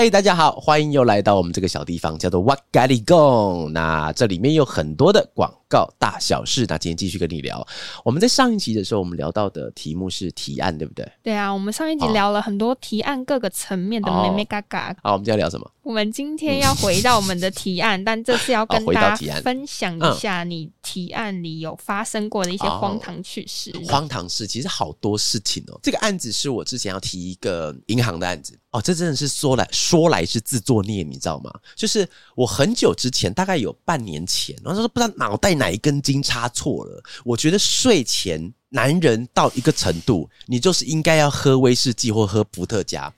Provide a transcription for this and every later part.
嗨，大家好，欢迎又来到我们这个小地方，叫做哇咖喱贡。那这里面有很多的广告大小事。那今天继续跟你聊。我们在上一集的时候，我们聊到的题目是提案，对不对？对啊，我们上一集聊了很多提案各个层面的哦妹妹嘎嘎。好，我们今天聊什么？我们今天要回到我们的提案，但这次要跟大家分享一下你提案里有发生过的一些荒唐趣事。荒唐事其实好多事情哦。这个案子是我之前要提一个银行的案子哦，这真的是说来说来是自作孽，你知道吗？就是我很久之前，大概有半年前，然后说不知道脑袋哪一根筋插错了。我觉得睡前男人到一个程度，你就是应该要喝威士忌或喝伏特加。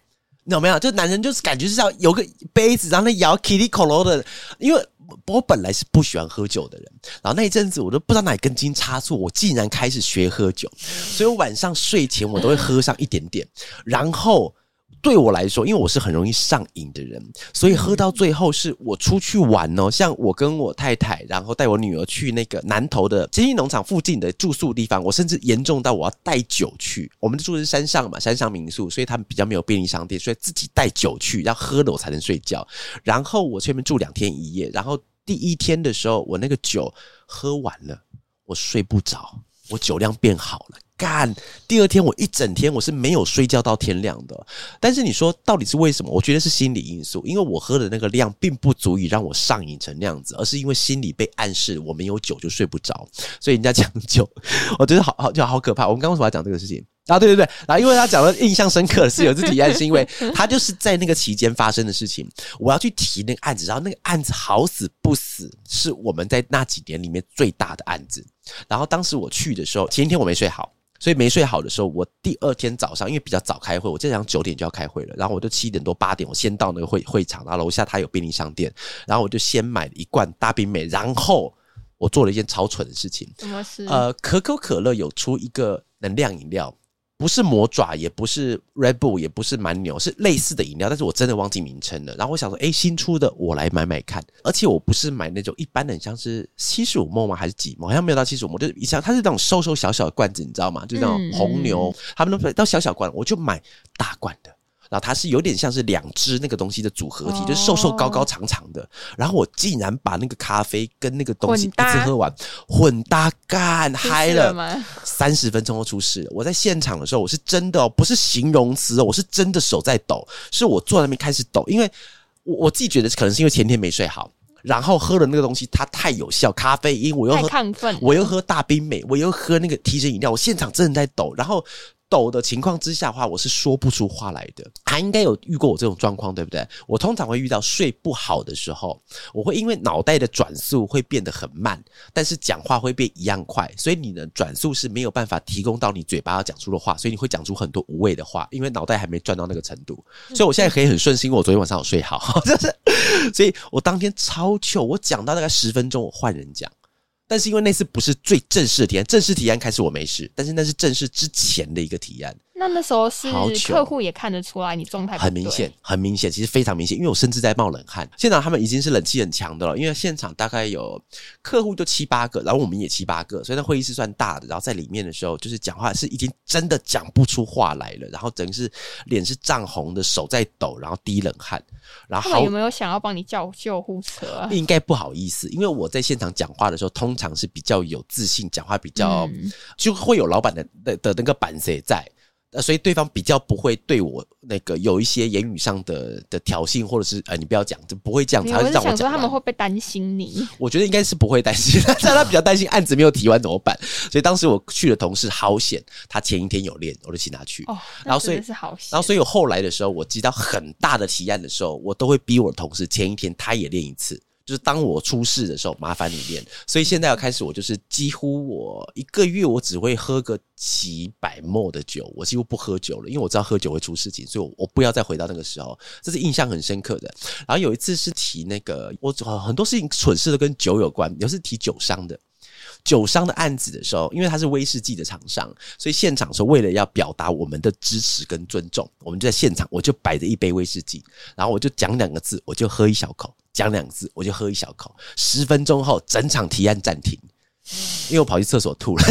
你懂没有？就男人就是感觉是要有个杯子，然后那摇 Kitty 口楼的，因为我本来是不喜欢喝酒的人，然后那一阵子我都不知道哪根筋插错，我竟然开始学喝酒，所以我晚上睡前我都会喝上一点点，然后。对我来说，因为我是很容易上瘾的人，所以喝到最后是我出去玩哦，像我跟我太太，然后带我女儿去那个南投的经济农场附近的住宿地方，我甚至严重到我要带酒去。我们住的是山上嘛，山上民宿，所以他们比较没有便利商店，所以自己带酒去，要喝了我才能睡觉。然后我去那边住两天一夜，然后第一天的时候，我那个酒喝完了，我睡不着，我酒量变好了。干，第二天我一整天我是没有睡觉到天亮的。但是你说到底是为什么？我觉得是心理因素，因为我喝的那个量并不足以让我上瘾成那样子，而是因为心里被暗示我没有酒就睡不着，所以人家讲酒，我觉得好好就好可怕。我们刚刚为什么要讲这个事情？啊，对对对，然后因为他讲的印象深刻是有次提案，是因为他就是在那个期间发生的事情，我要去提那个案子，然后那个案子好死不死是我们在那几年里面最大的案子，然后当时我去的时候，前一天我没睡好。所以没睡好的时候，我第二天早上因为比较早开会，我这样九点就要开会了，然后我就七点多八点我先到那个会会场，然后楼下他有便利商店，然后我就先买了一罐大冰美，然后我做了一件超蠢的事情，什么事？呃，可口可乐有出一个能量饮料，不是魔爪，也不是 Red Bull，也不是蛮牛，是类似的饮料，但是我真的忘记名称了。然后我想说，诶，新出的我来买买看。而且我不是买那种一般的，像是七十五梦吗？还是几梦？好像没有到七十五梦，就是一箱，它是那种瘦瘦小小的罐子，你知道吗？就那种嗯红牛，他们都到小小罐，我就买大罐的。然后它是有点像是两只那个东西的组合体，哦就是瘦瘦高高长长的。然后我竟然把那个咖啡跟那个东西一次喝完，混搭干嗨了。三十分钟后出事了。我在现场的时候，我是真的哦，不是形容词哦，我是真的手在抖，是我坐在那边开始抖，因为我我自己觉得可能是因为前天没睡好，然后喝了那个东西，它太有效，咖啡因，我又喝亢奋，我又喝大冰美，我又喝那个提神饮料，我现场真的在抖，然后抖的情况之下的话，我是说不出话来的。他应该有遇过我这种状况，对不对？我通常会遇到睡不好的时候，我会因为脑袋的转速会变得很慢，但是讲话会变一样快，所以你的转速是没有办法提供到你嘴巴要讲出的话，所以你会讲出很多无谓的话，因为脑袋还没转到那个程度。所以我现在可以很顺心，因为我昨天晚上有睡好，就是，所以我当天超糗，我讲到大概十分钟，我换人讲。但是因为那次不是最正式的提案，正式提案开始我没事，但是那是正式之前的一个提案，那那时候是客户也看得出来你状态很明显，很明显，其实非常明显，因为我甚至在冒冷汗。现场他们已经是冷气很强的了，因为现场大概有客户就七八个，然后我们也七八个，所以那会议室算大的。然后在里面的时候，就是讲话是已经真的讲不出话来了，然后整个是脸是涨红的，手在抖，然后滴冷汗，然后有没有想要帮你叫救护车啊？应该不好意思，因为我在现场讲话的时候，通常是比较有自信，讲话比较、嗯就会有老板的的的那个板谁在。呃，所以对方比较不会对我那个有一些言语上的的挑衅，或者是呃，你不要讲，就不会这样，才会没有我是想说让我讲完。他们会不会担心你？我觉得应该是不会担心，但他比较担心案子没有提完怎么办。所以当时我去的同事好险，他前一天有练，我就请他去。哦，然后所以是好险，然后，所以我后来的时候，我接到很大的提案的时候，我都会逼我的同事前一天他也练一次。就是当我出事的时候，麻烦你练。所以现在要开始，我就是几乎我一个月我只会喝个几百沫的酒，我几乎不喝酒了，因为我知道喝酒会出事情，所以我我不要再回到那个时候，这是印象很深刻的。然后有一次是提那个，我很多事情蠢事都跟酒有关，有是提酒商的。酒商的案子的时候，因为他是威士忌的厂商，所以现场是为了要表达我们的支持跟尊重，我们就在现场，我就摆着一杯威士忌，然后我就讲两个字，我就喝一小口，讲两个字，我就喝一小口。十分钟后，整场提案暂停，因为我跑去厕所吐了。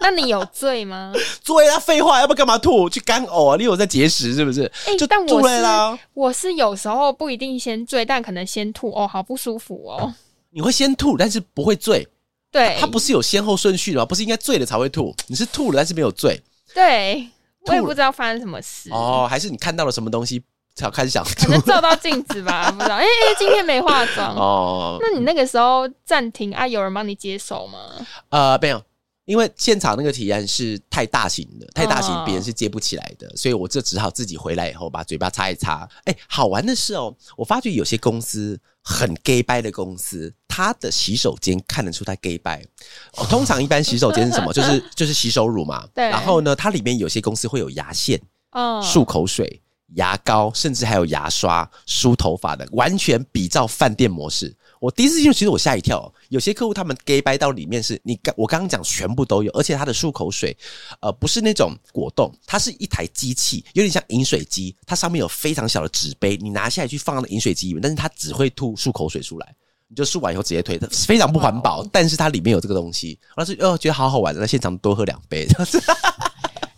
那你有醉吗？醉啊，废话，要不干嘛吐？去干呕啊？你有在节食是不是？哎、就但我吐了啦是。我是有时候不一定先醉，但可能先吐哦，好不舒服哦。你会先吐，但是不会醉。对，它不是有先后顺序的吗？不是应该醉了才会吐？你是吐了，但是没有醉对，我也不知道发生什么事。哦？还是你看到了什么东西才开始想可？能照到镜子吧，不知道。哎、哎、今天没化妆。哦，那你那个时候暂停啊？有人帮你接手吗？呃，没有，因为现场那个体验是太大型的，太大型哦，别人是接不起来的，所以我这只好自己回来以后把嘴巴擦一擦。哎，好玩的是哦，我发觉有些公司很 gay 掰的公司，它的洗手间看得出它 gay 掰。哦，通常一般洗手间是什么？就是就是洗手乳嘛。对然后呢，它里面有些公司会有牙线、嗯，漱口水、牙膏，甚至还有牙刷、梳头发的，完全比照饭店模式。我第一次进去，其实我吓一跳、有些客户他们 gay 掰到里面是你刚我刚刚讲全部都有，而且它的漱口水，呃，不是那种果冻，它是一台机器，有点像饮水机，它上面有非常小的纸杯，你拿下来去放到那饮水机里面，但是它只会吐漱口水出来。你就漱完以后直接推，它非常不环保，但是它里面有这个东西，然后是哦觉得好好玩，在现场多喝两杯，这样子。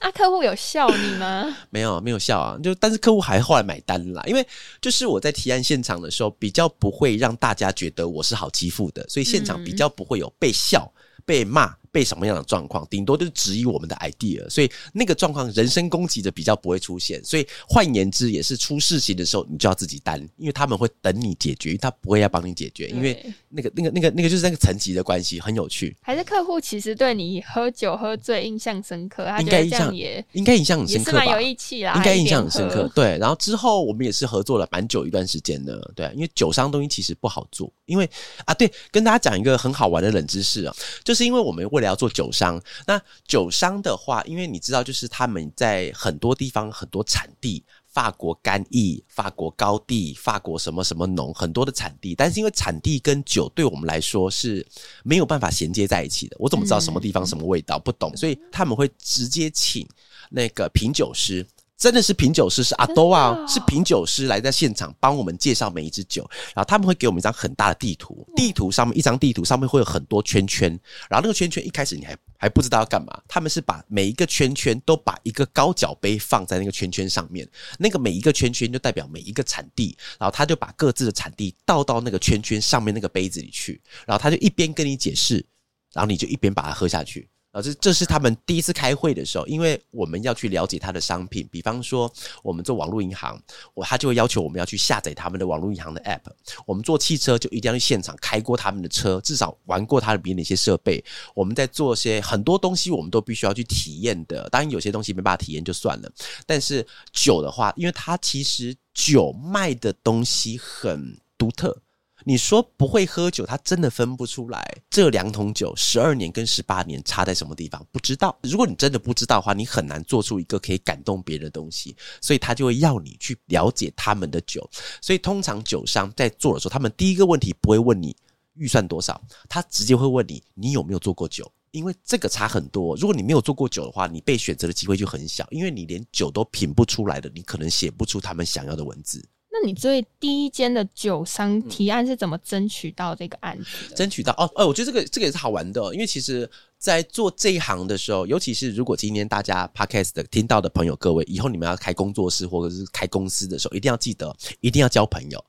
啊，客户有笑你吗？没有没有笑啊，就但是客户还后来买单啦，因为就是我在提案现场的时候，比较不会让大家觉得我是好欺负的，所以现场比较不会有被笑、被骂、被什么样的状况，顶多就是质疑我们的 idea，所以那个状况人身攻击的比较不会出现。所以换言之，也是出事情的时候，你就要自己担，因为他们会等你解决，因为他不会要帮你解决，因为那个那个那个那个就是那个层级的关系，很有趣，还是客户其实对你喝酒喝醉印象深刻，他觉得这应该印象也应该印象很深刻吧蛮有？义气啦，应该印象很。深刻对，然后之后我们也是合作了蛮久一段时间的，对啊，因为酒商东西其实不好做，因为啊，对，跟大家讲一个很好玩的冷知识啊，就是因为我们为了要做酒商，那酒商的话，因为你知道，就是他们在很多地方很多产地。法国干邑、法国高地、法国什么什么农，很多的产地，但是因为产地跟酒对我们来说是没有办法衔接在一起的。我怎么知道什么地方什么味道？不懂，所以他们会直接请那个品酒师。真的是品酒师，是阿多啊，哦是品酒师来在现场帮我们介绍每一支酒，然后他们会给我们一张很大的地图，地图上面一张地图上面会有很多圈圈，然后那个圈圈一开始你还还不知道要干嘛，他们是把每一个圈圈都把一个高脚杯放在那个圈圈上面，那个每一个圈圈就代表每一个产地，然后他就把各自的产地倒到那个圈圈上面那个杯子里去，然后他就一边跟你解释，然后你就一边把它喝下去。然后这这是他们第一次开会的时候，因为我们要去了解他的商品，比方说我们做网络银行，我他就会要求我们要去下载他们的网络银行的 app。我们做汽车就一定要去现场开过他们的车，至少玩过他的别的一些设备。我们在做些很多东西，我们都必须要去体验的。当然有些东西没办法体验就算了，但是酒的话，因为它其实酒卖的东西很独特。你说不会喝酒，他真的分不出来这两桶酒十二年跟十八年差在什么地方，不知道。如果你真的不知道的话，你很难做出一个可以感动别人的东西，所以他就会要你去了解他们的酒。所以通常酒商在做的时候，他们第一个问题不会问你预算多少，他直接会问你你有没有做过酒。因为这个差很多，如果你没有做过酒的话，你被选择的机会就很小，因为你连酒都品不出来的，你可能写不出他们想要的文字。那你最第一间的酒商提案是怎么争取到这个案子的？争取到哦，哎，我觉得这个这个也是好玩的哦、因为其实，在做这一行的时候，尤其是如果今天大家 podcast 的听到的朋友，各位以后你们要开工作室或者是开公司的时候，一定要记得，一定要交朋友。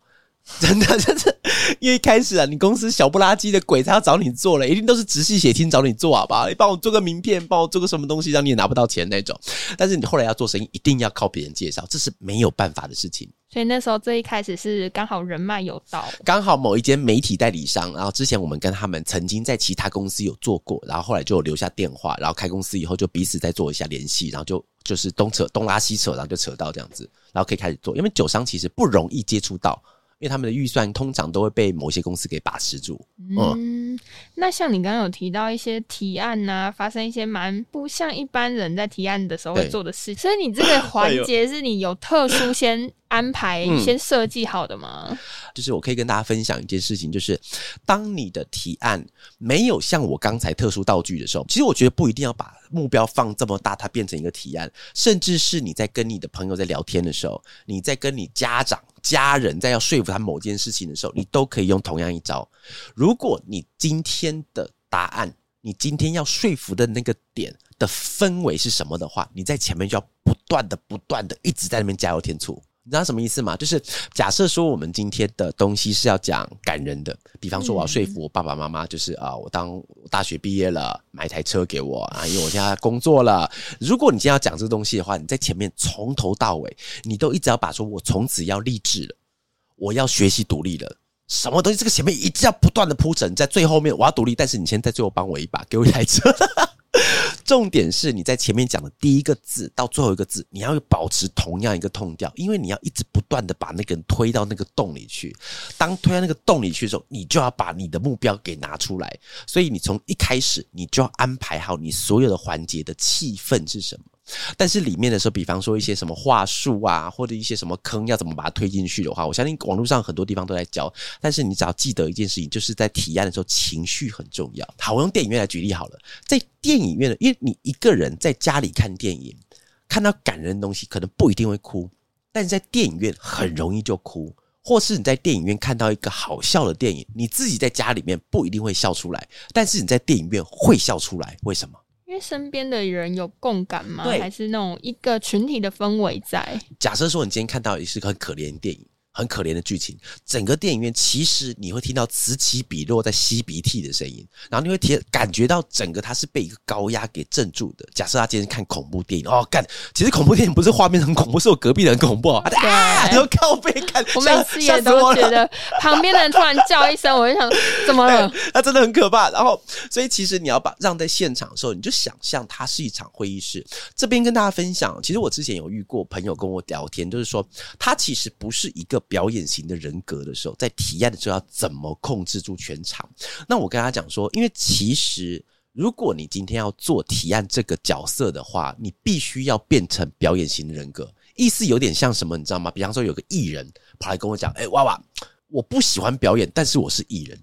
真的，真的，因为一开始啊，你公司小不拉几的鬼才要找你做了，一定都是直系血亲找你做，好不好？你帮我做个名片，帮我做个什么东西，让你也拿不到钱那种。但是你后来要做生意，一定要靠别人介绍，这是没有办法的事情。所以那时候最一开始是刚好人脉有到，刚好某一间媒体代理商，然后之前我们跟他们曾经在其他公司有做过，然后后来就有留下电话，然后开公司以后就彼此再做一下联系，然后就就是东扯东拉西扯，然后就扯到这样子，然后可以开始做。因为酒商其实不容易接触到，因为他们的预算通常都会被某些公司给把持住。嗯，那像你刚刚有提到一些提案呐、发生一些蛮不像一般人在提案的时候会做的事，所以你这个 环节是你有特殊先安排、嗯先设计好的吗？就是我可以跟大家分享一件事情，就是当你的提案没有像我刚才特殊道具的时候，其实我觉得不一定要把目标放这么大，它变成一个提案，甚至是你在跟你的朋友在聊天的时候，你在跟你家长、家人在要说服他某件事情的时候，你都可以用同样一招。如果你今天的答案，你今天要说服的那个点的氛围是什么的话，你在前面就要不断的、不断的一直在那边加油添醋。你知道什么意思吗？就是假设说我们今天的东西是要讲感人的，比方说我要说服我爸爸妈妈，就是啊、我当我大学毕业了，买一台车给我啊，因为我现在工作了。如果你今天要讲这个东西的话，你在前面从头到尾，你都一直要把说我从此要励志了，我要学习独立了。什么东西？这个前面一直要不断的铺陈，在最后面我要独立，但是你先在最后帮我一把，给我一台车。重点是你在前面讲的第一个字到最后一个字，你要保持同样一个痛调，因为你要一直不断的把那个人推到那个洞里去。当推到那个洞里去的时候，你就要把你的目标给拿出来。所以你从一开始，你就要安排好你所有的环节的气氛是什么。但是里面的时候，比方说一些什么话术啊，或者一些什么坑要怎么把它推进去的话，我相信网络上很多地方都在教。但是你只要记得一件事情，就是在提案的时候，情绪很重要。好，我用电影院来举例好了，在电影院的，因为你一个人在家里看电影，看到感人的东西，可能不一定会哭，但是在电影院很容易就哭。或是你在电影院看到一个好笑的电影，你自己在家里面不一定会笑出来，但是你在电影院会笑出来，为什么？身边的人有共感吗？对还是那种一个群体的氛围在？假设说你今天看到也是个很可怜的电影，很可怜的剧情，整个电影院其实你会听到此起彼落在吸鼻涕的声音，然后你会体感觉到整个它是被一个高压给镇住的。假设他今天看恐怖电影，哦，干，其实恐怖电影不是画面很恐怖，是我隔壁的很恐怖哦，啊，对然后靠背看，我每次也都觉得旁边的人突然叫一声，我就想怎么了？他真的很可怕。然后，所以其实你要把让在现场的时候，你就想象它是一场会议室。这边跟大家分享，其实我之前有遇过朋友跟我聊天，就是说他其实不是一个表演型的人格的时候，在提案的时候要怎么控制住全场。那我跟他讲说，因为其实。如果你今天要做提案这个角色的话，你必须要变成表演型的人格，意思有点像什么，你知道吗？比方说有个艺人跑来跟我讲：“哎、娃娃，我不喜欢表演，但是我是艺人。”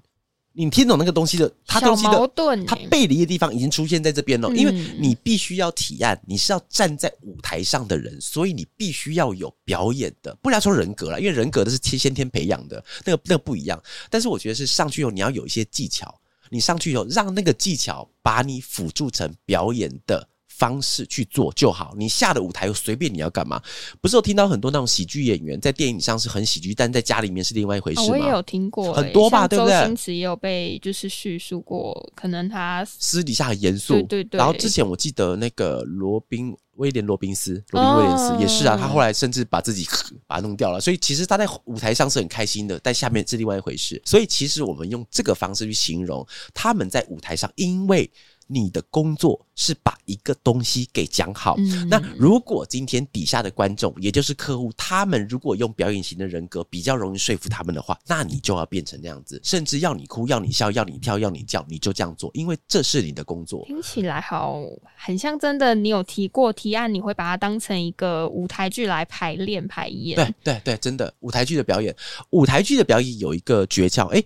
你听懂那个东西的，他东西的，他背离的地方已经出现在这边了。嗯因为你必须要提案，你是要站在舞台上的人，所以你必须要有表演的，不然说人格了，因为人格的是天先天培养的，那个那个不一样。但是我觉得是上去以后你要有一些技巧，你上去以后让那个技巧把你辅助成表演的。方式去做就好，你下的舞台随便你要干嘛。不是有听到很多那种喜剧演员在电影上是很喜剧，但在家里面是另外一回事哦，吗？我也有听过欸、很多吧对不对周星驰也有被就是叙述过，可能他私底下很严肃，对对对然后之前我记得那个罗宾威廉罗宾斯，罗宾威廉斯、哦也是啊，他后来甚至把自己把它弄掉了。所以其实他在舞台上是很开心的，但下面是另外一回事。所以其实我们用这个方式去形容他们在舞台上，因为。你的工作是把一个东西给讲好。嗯那如果今天底下的观众，也就是客户，他们如果用表演型的人格比较容易说服他们的话，那你就要变成那样子，甚至要你哭、要你笑、要你跳、要你叫，你就这样做，因为这是你的工作。听起来好很像真的。你有提过提案，你会把它当成一个舞台剧来排练排演。对对对，真的舞台剧的表演，舞台剧的表演有一个诀窍，诶，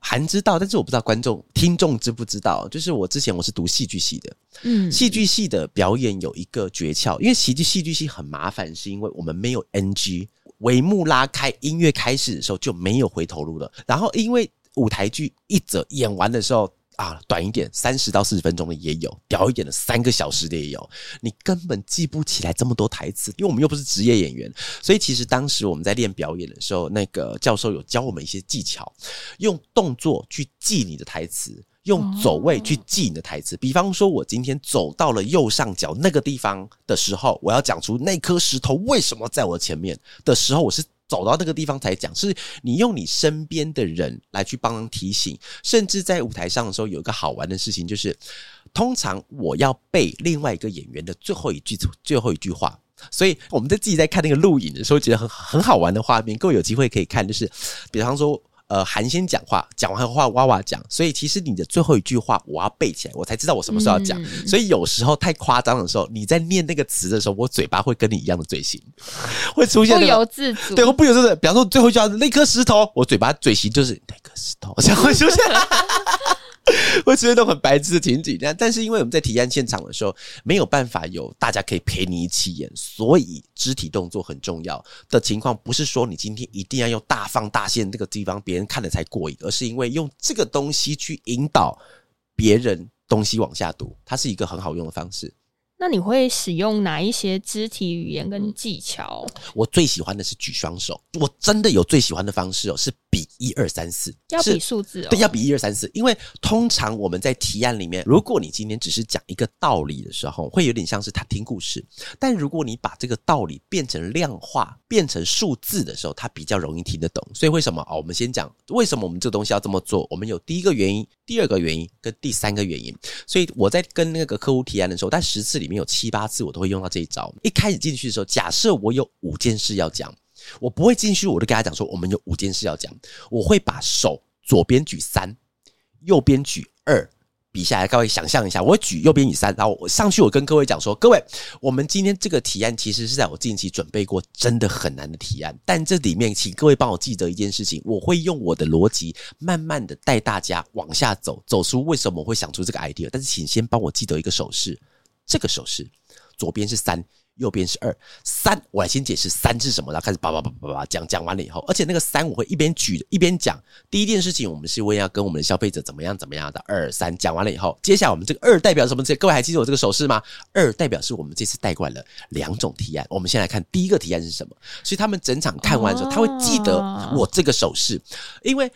韩知道，但是我不知道观众听众知不知道。就是我之前我是读戏剧系的，嗯，戏剧系的表演有一个诀窍，因为戏剧戏剧系很麻烦，是因为我们没有 NG，帷幕拉开，音乐开始的时候就没有回头路了。然后因为舞台剧一则演完的时候。啊，短一点，三十到四十分钟的也有，屌一点的三个小时的也有。你根本记不起来这么多台词，因为我们又不是职业演员，所以其实当时我们在练表演的时候，那个教授有教我们一些技巧，用动作去记你的台词，用走位去记你的台词。比方说，我今天走到了右上角那个地方的时候，我要讲出那颗石头为什么在我前面的时候，我是。走到那个地方才讲，是你用你身边的人来去帮忙提醒，甚至在舞台上的时候，有一个好玩的事情，就是通常我要背另外一个演员的最后一句最后一句话，所以我们在自己在看那个录影的时候，觉得很很好玩的画面，各位有机会可以看，就是比方说。呃韩先讲话，讲完话哇哇讲，所以其实你的最后一句话我要背起来，我才知道我什么时候要讲。嗯所以有时候太夸张的时候，你在念那个词的时候，我嘴巴会跟你一样的嘴型，会出现不那个由自主。对，我不由自主，比方说最后一句话那颗石头，我嘴巴嘴型就是那颗石头，这样会出现。会出现那种很白痴的情景，但但是因为我们在提案现场的时候没有办法有大家可以陪你一起演，所以肢体动作很重要的情况，不是说你今天一定要用大放大线这个地方别人看了才过瘾，而是因为用这个东西去引导别人东西往下读，它是一个很好用的方式。那你会使用哪一些肢体语言跟技巧？我最喜欢的是举双手，我真的有最喜欢的方式哦，是比一二三四，要比数字哦。对，要比一二三四，因为通常我们在提案里面，如果你今天只是讲一个道理的时候，会有点像是他听故事；但如果你把这个道理变成量化、变成数字的时候，他比较容易听得懂。所以为什么哦？我们先讲为什么我们这个东西要这么做？我们有第一个原因、第二个原因跟第三个原因。所以我在跟那个客户提案的时候，但十次里面有七八次我都会用到这一招。一开始进去的时候，假设我有五件事要讲。我不会进去，我就跟他讲说，我们有五件事要讲。我会把手左边举三，右边举二，比下来，各位想象一下，我举右边举三，然后我上去，我跟各位讲说，各位，我们今天这个提案其实是在我近期准备过真的很难的提案，但这里面请各位帮我记得一件事情，我会用我的逻辑慢慢的带大家往下走，走出为什么我会想出这个 idea，但是请先帮我记得一个手势，这个手势左边是三。右边是二三，我来先解释三是什么，然后开始叭叭叭叭叭讲讲完了以后，而且那个三我会一边举一边讲。第一件事情，我们是为要跟我们的消费者怎么样怎么样的。二三讲完了以后，接下来我们这个二代表什么？各位还记得我这个手势吗？二代表是我们这次带过来了两种提案。我们先来看第一个提案是什么，所以他们整场看完之后，他会记得我这个手势，因为。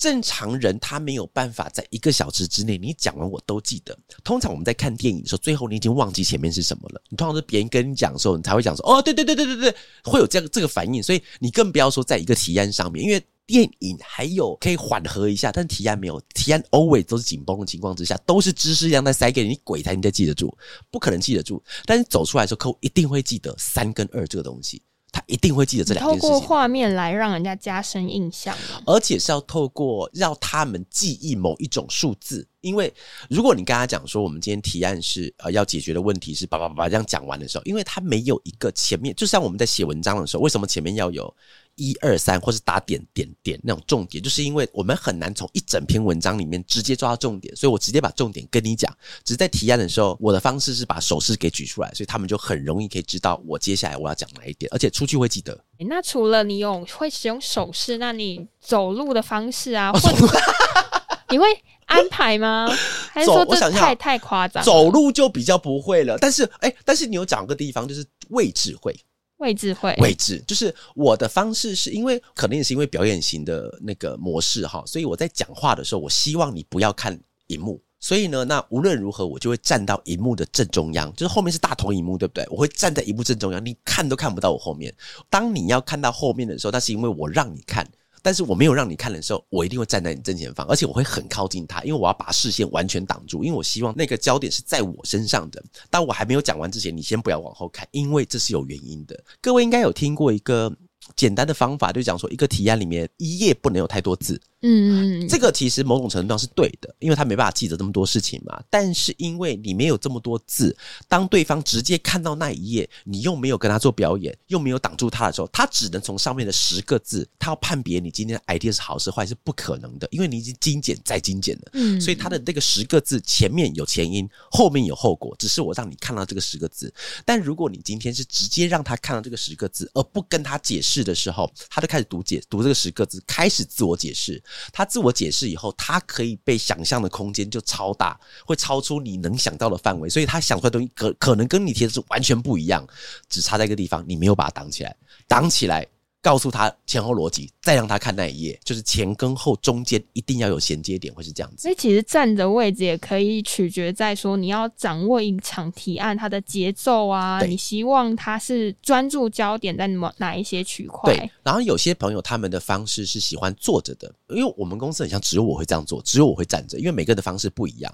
正常人他没有办法在一个小时之内，你讲完我都记得。通常我们在看电影的时候，最后你已经忘记前面是什么了。你通常是别人跟你讲的时候，你才会讲说：“哦，对对对对对对，会有这样这个反应。”所以你更不要说在一个提案上面，因为电影还有可以缓和一下，但提案没有，提案 always 都是紧绷的情况之下，都是知识量在塞给你，鬼才你才记得住，不可能记得住。但是走出来的时候，客户一定会记得三跟二这个东西。他一定会记得这两透件事情，过画面来让人家加深印象。而且是要透过让他们记忆某一种数字。因为如果你跟他讲说，我们今天提案是呃要解决的问题是叭叭叭这样讲完的时候，因为他没有一个前面，就像我们在写文章的时候，为什么前面要有一二三或是打点点点那种重点，就是因为我们很难从一整篇文章里面直接抓到重点，所以我直接把重点跟你讲。只是在提案的时候，我的方式是把手势给举出来，所以他们就很容易可以知道我接下来我要讲哪一点，而且出去会记得。那除了你有会使用手势，那你走路的方式啊，哦或者 你会安排吗？还是说这太太夸张？走路就比较不会了，但是哎、但是你有讲个地方就是位置会。位置会位置，就是我的方式是因为可能也是因为表演型的那个模式哈，所以我在讲话的时候，我希望你不要看荧幕。所以呢，那无论如何，我就会站到荧幕的正中央，就是后面是大同荧幕，对不对？我会站在荧幕正中央，你看都看不到我后面。当你要看到后面的时候，那是因为我让你看，但是我没有让你看的时候，我一定会站在你正前方，而且我会很靠近他，因为我要把视线完全挡住，因为我希望那个焦点是在我身上的。当我还没有讲完之前，你先不要往后看，因为这是有原因的。各位应该有听过一个简单的方法，就讲说一个提案里面一页不能有太多字。嗯嗯嗯，这个其实某种程度上是对的，因为他没办法记得这么多事情嘛。但是因为你没有这么多字，当对方直接看到那一页，你又没有跟他做表演，又没有挡住他的时候，他只能从上面的十个字，他要判别你今天的 idea 是好是坏是不可能的，因为你已经精简再精简了。嗯所以他的那个十个字前面有前因，后面有后果，只是我让你看到这个十个字。但如果你今天是直接让他看到这个十个字，而不跟他解释的时候，他就开始读解读这个十个字，开始自我解释。他自我解释以后，他可以被想象的空间就超大，会超出你能想到的范围，所以他想出来东西可可能跟你提的是完全不一样，只差在一个地方，你没有把它挡起来，挡起来。告诉他前后逻辑，再让他看那一页，就是前跟后中间一定要有衔接点，会是这样子。所以其实站的位置也可以取决在说你要掌握一场提案它的节奏啊，你希望它是专注焦点在哪哪一些区块？对，然后有些朋友他们的方式是喜欢坐着的，因为我们公司很像只有我会这样做，只有我会站着，因为每个人的方式不一样。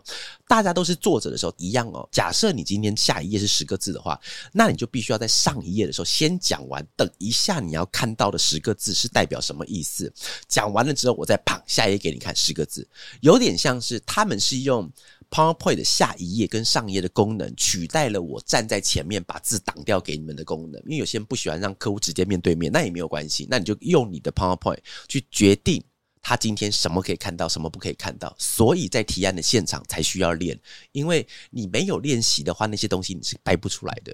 大家都是坐着的时候一样哦。假设你今天下一页是十个字的话，那你就必须要在上一页的时候先讲完，等一下你要看到的十个字是代表什么意思。讲完了之后，我再砰下一页给你看十个字，有点像是他们是用 PowerPoint 的下一页跟上一页的功能取代了我站在前面把字挡掉给你们的功能。因为有些人不喜欢让客户直接面对面，那也没有关系，那你就用你的 PowerPoint 去决定。他今天什么可以看到，什么不可以看到，所以在提案的现场才需要练，因为你没有练习的话，那些东西你是掰不出来的。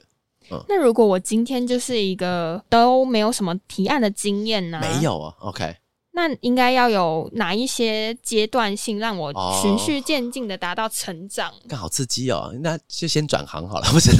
那如果我今天就是一个都没有什么提案的经验呢？没有啊，OK。那应该要有哪一些阶段性，让我循序渐进的达到成长？更好刺激哦！那就先转行好了，不是？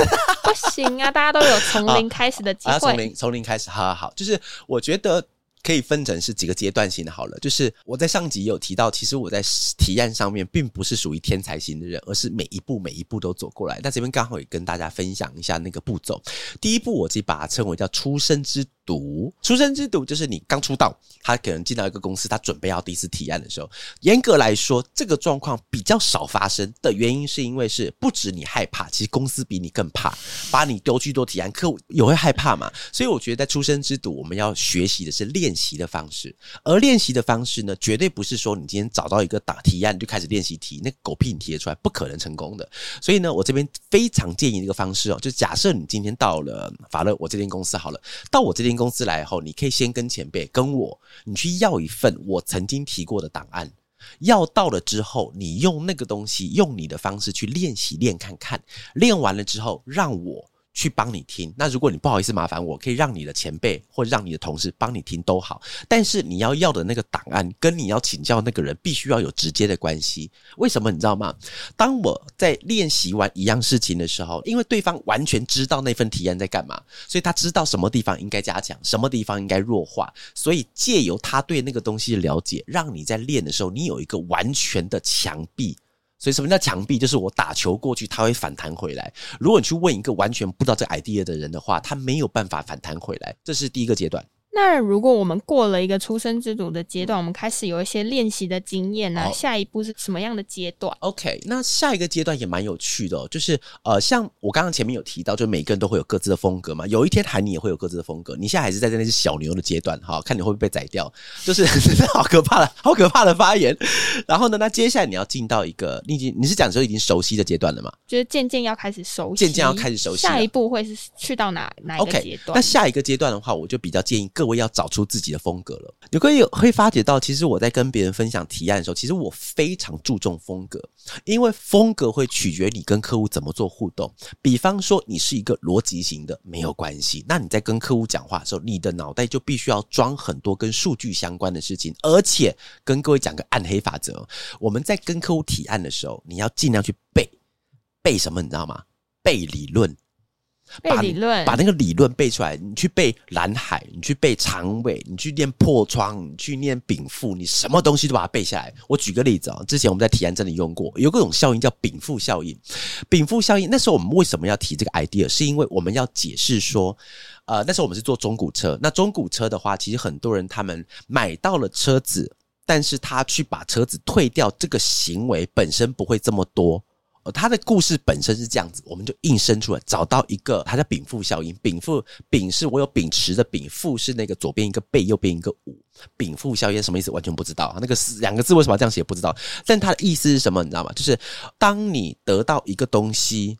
不行啊，大家都有从零 开始的机会，从零从零开始，好好好，就是我觉得。可以分成是几个阶段性的，好了，就是我在上集有提到，其实我在提案上面并不是属于天才型的人，而是每一步每一步都走过来。那这边刚好也跟大家分享一下那个步骤。第一步，我自己把它称为叫出生之毒。出生之毒就是你刚出道，他可能进到一个公司，他准备要第一次提案的时候，严格来说，这个状况比较少发生的原因，是因为是不止你害怕，其实公司比你更怕，把你丢去做提案，客户也会害怕嘛。所以我觉得在出生之毒，我们要学习的是练。习的方式，而练习的方式呢，绝对不是说你今天找到一个打提案就开始练习提，那狗屁你提得出来，不可能成功的。所以呢，我这边非常建议一个方式哦，就假设你今天到了法乐我这间公司好了，到我这间公司来后，你可以先跟前辈跟我，你去要一份我曾经提过的档案，要到了之后，你用那个东西，用你的方式去练习练看看，练完了之后让我。去帮你听，那如果你不好意思麻烦我，可以让你的前辈或让你的同事帮你听都好。但是你要要的那个档案跟你要请教那个人必须要有直接的关系。为什么你知道吗？当我在练习完一样事情的时候，因为对方完全知道那份提案在干嘛，所以他知道什么地方应该加强，什么地方应该弱化。所以借由他对那个东西的了解，让你在练的时候，你有一个完全的墙壁。所以什么叫墙壁？就是我打球过去，它会反弹回来。如果你去问一个完全不知道这 idea 的人的话，他没有办法反弹回来。这是第一个阶段。那如果我们过了一个出生之犊的阶段，我们开始有一些练习的经验呢？下一步是什么样的阶段？OK，那下一个阶段也蛮有趣的，就是呃，像我刚刚前面有提到，就每个人都会有各自的风格嘛。有一天喊你也会有各自的风格。你现在还是在那只小牛的阶段，哈，看你会不会被宰掉，就是 好可怕的好可怕的发言。然后呢，那接下来你要进到一个你已经你是讲说已经熟悉的阶段了嘛？就是渐渐要开始熟悉，渐渐要开始熟悉。下一步会是去到哪哪一个阶段？那下一个阶段的话，我就比较建议各各位要找出自己的风格了。你可以会发觉到，其实我在跟别人分享提案的时候，其实我非常注重风格，因为风格会取决你跟客户怎么做互动。比方说，你是一个逻辑型的，没有关系。那你在跟客户讲话的时候，你的脑袋就必须要装很多跟数据相关的事情，而且跟各位讲个暗黑法则：我们在跟客户提案的时候，你要尽量去背背什么，你知道吗？背理论。背理论，把那个理论背出来。你去背蓝海，你去背长尾，你去念破窗，你去念禀赋，你什么东西都把它背下来。我举个例子啊，之前我们在提案这里用过，有各种效应叫禀赋效应。禀赋效应，那时候我们为什么要提这个 idea？是因为我们要解释说，呃，那时候我们是做中古车。那中古车的话，其实很多人他们买到了车子，但是他去把车子退掉，这个行为本身不会这么多。呃，他的故事本身是这样子，我们就硬生出来，找到一个，它叫禀赋效应。禀赋禀是我有秉持的禀，赋是那个左边一个贝，右边一个五。禀赋效应什么意思？完全不知道。那个两个字为什么这样写？不知道。但它的意思是什么？你知道吗？就是当你得到一个东西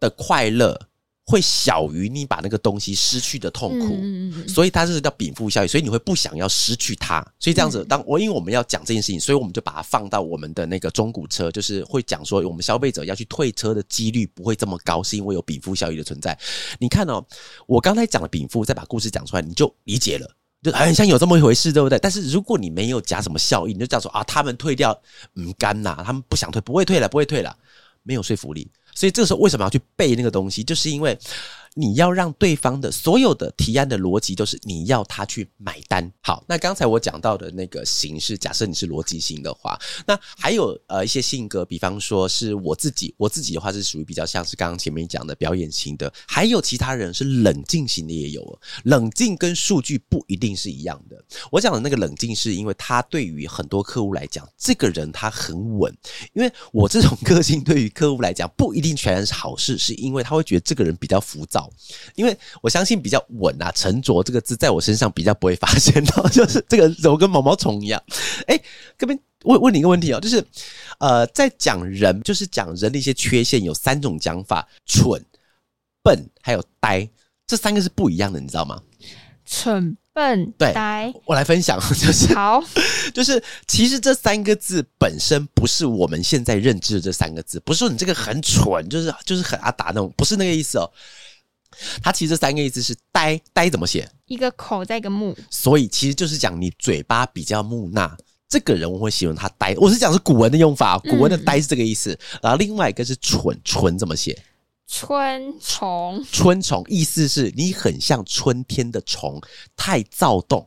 的快乐。会小于你把那个东西失去的痛苦，所以它是叫禀赋效应，所以你会不想要失去它，所以这样子，当我因为我们要讲这件事情，所以我们就把它放到我们的那个中古车，就是会讲说，我们消费者要去退车的几率不会这么高，是因为有禀赋效应的存在。你看哦，我刚才讲了禀赋，再把故事讲出来，你就理解了，就很像有这么一回事，对不对？但是如果你没有加什么效应，你就这样说啊，他们退掉，嗯，干呐，他们不想退，不会退了，不会退了，没有说服力。所以这个时候为什么要去背那个东西？就是因为。你要让对方的所有的提案的逻辑都是你要他去买单。好，那刚才我讲到的那个形式，假设你是逻辑型的话，那还有呃一些性格，比方说是我自己，我自己的话是属于比较像是刚刚前面讲的表演型的，还有其他人是冷静型的也有。冷静跟数据不一定是一样的。我讲的那个冷静，是因为他对于很多客户来讲，这个人他很稳。因为我这种个性对于客户来讲不一定全然是好事，是因为他会觉得这个人比较浮躁。好，因为我相信比较稳啊，沉着这个字在我身上比较不会发现到，就是这个柔跟毛毛虫一样。哎，这边问问你一个问题哦，就是呃，在讲人，就是讲人的一些缺陷，有三种讲法：蠢、笨，还有呆，这三个是不一样的，你知道吗？蠢、笨、对呆。我来分享，就是好，就是，其实这三个字本身不是我们现在认知的这三个字，不是说你这个很蠢，就是就是很阿达那种，不是那个意思哦。它其实这三个意思是呆呆怎么写？一个口在一个木，所以其实就是讲你嘴巴比较木讷。这个人我会形容他呆，我是讲是古文的用法，古文的呆是这个意思。然后另外一个是蠢，蠢怎么写？春虫。春虫，意思是你很像春天的虫，太躁动，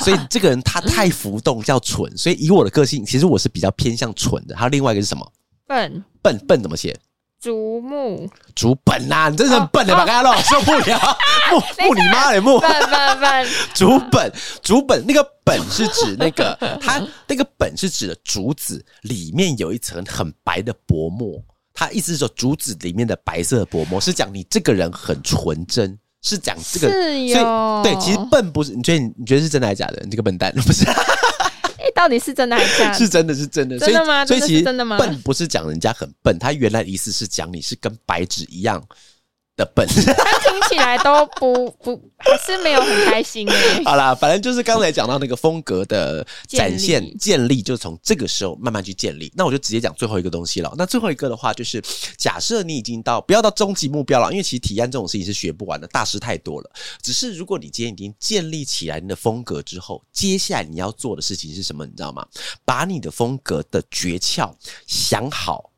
所以这个人他太浮动，叫蠢。所以以我的个性，其实我是比较偏向蠢的。还有另外一个是什么？笨，笨笨怎么写？竹木。竹本呐、你真是很笨的，吧大家弄受不了。木 木你妈的木，笨笨笨。竹本竹本那个本是指那个 它那个本是指的竹子里面有一层很白的薄膜，它意思是说竹子里面的白色的薄膜是讲你这个人很纯真。是讲这个，是所以对，其实笨不是你觉得你你觉得是真的还是假的？你这个笨蛋不是哎、到底是真的还是假的？是真的是真的，真的吗？所以其实真的吗？笨不是讲人家很笨，他原来的意思是讲你是跟白纸一样的笨。他听起来都不不，还是没有很开心哎、好啦，反正就是刚才讲到那个风格的展现建立建立，就是从这个时候慢慢去建立。那我就直接讲最后一个东西了。那最后一个的话，就是假设你已经到不要到终极目标了，因为其实体验这种事情是学不完的，大师太多了。只是如果你今天已经建立起来你的风格之后，接下来你要做的事情是什么？你知道吗？把你的风格的诀窍想好，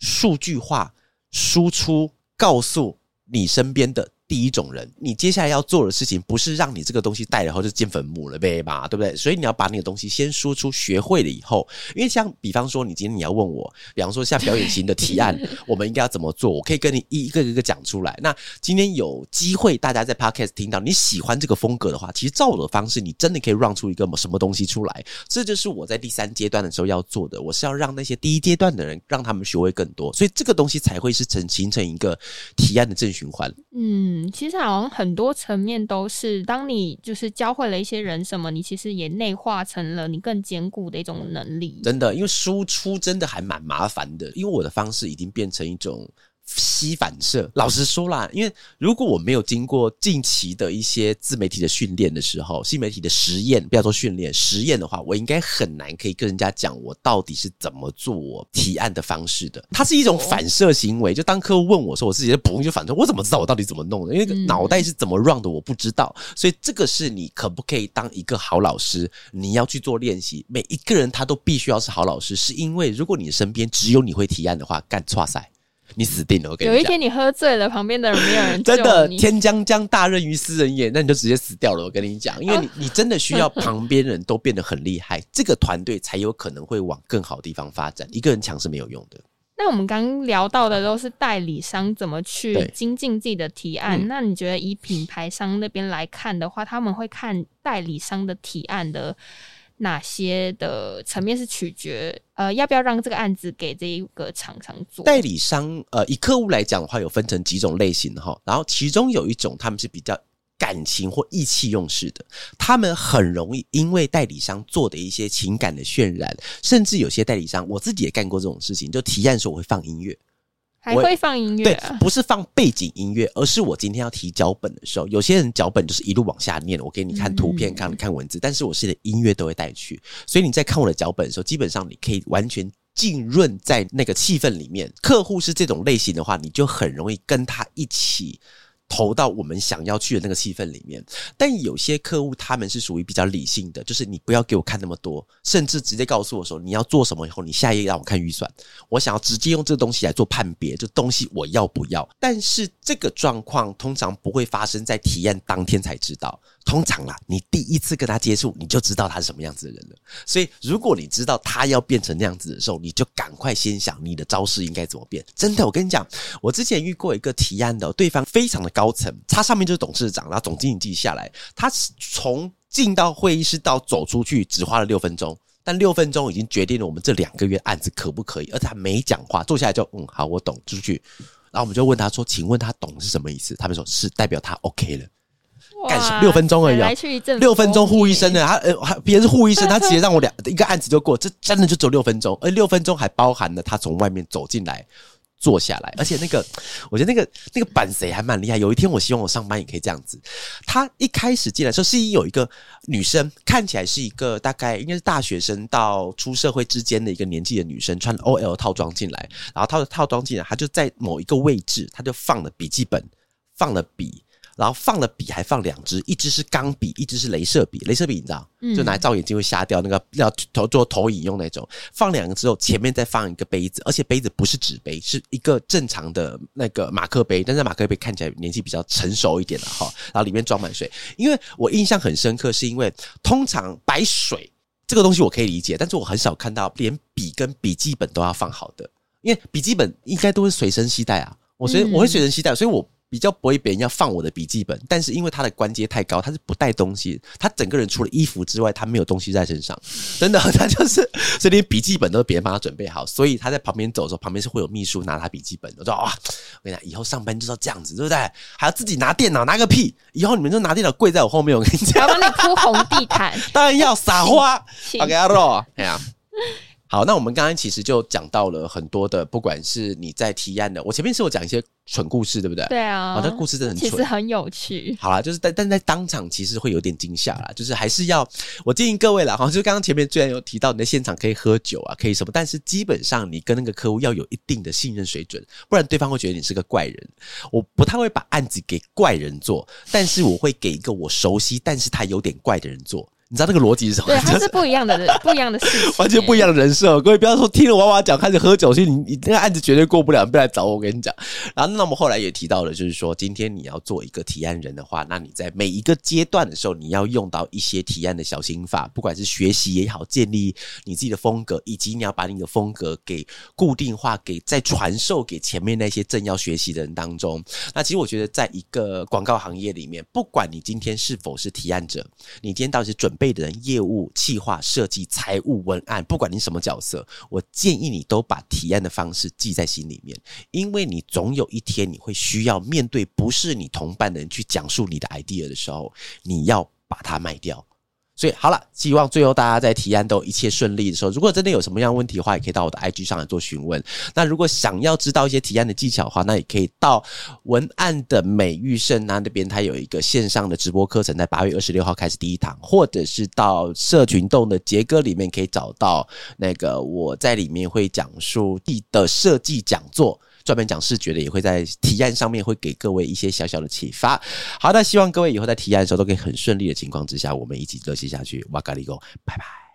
数据化输出，告诉你身边的第一种人。你接下来要做的事情，不是让你这个东西带了后就进坟墓了呗嘛，对不对？所以你要把你的东西先输出，学会了以后，因为像比方说，你今天你要问我，比方说像表演型的提案，我们应该要怎么做？我可以跟你一个一个讲出来。那今天有机会大家在 podcast 听到你喜欢这个风格的话，其实照我的方式，你真的可以让出一个什么东西出来。这就是我在第三阶段的时候要做的，我是要让那些第一阶段的人，让他们学会更多，所以这个东西才会是成形成一个提案的正循环。嗯，其实好像很多层面都是，当你就是教会了一些人什么，你其实也内化成了你更坚固的一种能力。真的，因为输出真的还蛮麻烦的，因为我的方式已经变成一种吸反射。老实说啦，因为如果我没有经过近期的一些自媒体的训练的时候，新媒体的实验，不要说训练，实验的话，我应该很难可以跟人家讲我到底是怎么做我提案的方式的。它是一种反射行为，就当客户问我说，我自己的不用就反射，我怎么知道我到底怎么弄的？因为脑袋是怎么 run 的，我不知道。所以这个是你可不可以当一个好老师，你要去做练习。每一个人他都必须要是好老师，是因为如果你身边只有你会提案的话，干错赛，你死定了。我跟你讲。有一天你喝醉了，旁边的人没有人 救真的，天将降大任于斯人也，那你就直接死掉了。我跟你讲，因为你 你真的需要旁边人都变得很厉害，这个团队才有可能会往更好的地方发展。一个人强是没有用的。那我们刚刚聊到的都是代理商怎么去精进自己的提案。嗯那你觉得以品牌商那边来看的话，他们会看代理商的提案的哪些的层面是取决呃要不要让这个案子给这一个厂商做？代理商呃，以客户来讲的话，有分成几种类型哈，然后其中有一种他们是比较感情或意气用事的，他们很容易因为代理商做的一些情感的渲染，甚至有些代理商，我自己也干过这种事情，就提案的时候我会放音乐，还会放音乐、对啊，，不是放背景音乐，而是我今天要提脚本的时候，有些人脚本就是一路往下念，我给你看图片、嗯看看文字，但是我是连音乐都会带去，所以你在看我的脚本的时候，基本上你可以完全浸润在那个气氛里面。客户是这种类型的话，你就很容易跟他一起。投到我们想要去的那个气氛里面，但有些客户他们是属于比较理性的，就是你不要给我看那么多，甚至直接告诉我说你要做什么以后，你下一页让我看预算，我想要直接用这个东西来做判别，这东西我要不要？但是这个状况通常不会发生在体验当天才知道，通常啦，你第一次跟他接触，你就知道他是什么样子的人了。所以如果你知道他要变成那样子的时候，你就赶快先想你的招式应该怎么变。真的，我跟你讲，我之前遇过一个提案的，对方非常的高层，他上面就是董事长，然后总经理记下来，他从进到会议室到走出去只花了六分钟。但六分钟已经决定了我们这两个月案子可不可以，而他没讲话，坐下来就嗯好，我懂，出去。然后我们就问他说：“请问他懂是什么意思？”他们说是代表他 OK 了。干什么六分钟而已六分钟护医生的，他呃，还别人是护医生，他直接让我两一个案子就过，这真的就只有六分钟，而六分钟还包含了他从外面走进来。坐下来，而且那个，我觉得那个那个板贼还蛮厉害。有一天，我希望我上班也可以这样子。他一开始进来的时候，是有一个女生，看起来是一个大概应该是大学生到出社会之间的一个年纪的女生，穿 OL 套装进来，然后她的套装进来，她就在某一个位置，她就放了笔记本，放了笔，然后放了笔，还放两支，一支是钢笔，一支是镭射笔。镭射笔你知道，嗯就拿来照眼睛会瞎掉，那个要投做投影用那种。放两个之后，前面再放一个杯子，而且杯子不是纸杯，是一个正常的那个马克杯，但是马克杯看起来年纪比较成熟一点了哈。然后里面装满水，因为我印象很深刻，是因为通常摆水这个东西我可以理解，但是我很少看到连笔跟笔记本都要放好的，因为笔记本应该都是随身携带啊。我随嗯我会随身携带，所以我比较不会别人要放我的笔记本。但是因为他的关节太高，他是不带东西，他整个人除了衣服之外，他没有东西在身上，真的，他就是所以连笔记本都是别人帮他准备好，所以他在旁边走的时候，旁边是会有秘书拿他笔记本的。我说哇，我跟你讲，以后上班就是要这样子，对不对？还要自己拿电脑，拿个屁！以后你们就拿电脑跪在我后面，我跟 你讲，我要帮你铺红地毯。当然要撒花。OK，阿肉，哎呀。好，那我们刚刚其实就讲到了很多的，不管是你在提案的，我前面是有讲一些蠢故事，对不对？对啊，哦，那故事真的很蠢其实。很有趣。好啦，就是但但在当场其实会有点惊吓啦，就是还是要我建议各位啦，哈，就是刚刚前面虽然有提到你在现场可以喝酒啊，可以什么，但是基本上你跟那个客户要有一定的信任水准，不然对方会觉得你是个怪人。我不太会把案子给怪人做，但是我会给一个我熟悉但是他有点怪的人做。你知道那个逻辑是什么？对，它就是是不一样的人，不一样的事情，完全不一样的人设。各位不要说听了娃娃讲开始喝酒，所以你你那个案子绝对过不了，你不要来找我。我跟你讲。然后那我们后来也提到了，就是说今天你要做一个提案人的话，那你在每一个阶段的时候，你要用到一些提案的小心法，不管是学习也好，建立你自己的风格，以及你要把你的风格给固定化，给再传授给前面那些正要学习的人当中。那其实我觉得，在一个广告行业里面，不管你今天是否是提案者，你今天到底是准备的人、业务、企划、设计、财务、文案，不管你什么角色，我建议你都把提案的方式记在心里面，因为你总有一天你会需要面对不是你同伴的人去讲述你的 idea 的时候，你要把它卖掉。所以好了，希望最后大家在提案都一切顺利的时候，如果真的有什么样问题的话，也可以到我的 IG 上来做询问。那如果想要知道一些提案的技巧的话，那也可以到文案的美玉胜那那边，它有一个线上的直播课程，在八月二十六号开始第一堂，或者是到社群洞的杰哥里面可以找到那个我在里面会讲述的设计讲座。专门讲视觉的，也会在提案上面会给各位一些小小的启发。好，的希望各位以后在提案的时候都可以很顺利的情况之下，我们一起热血下去。哇咖喱狗，拜拜。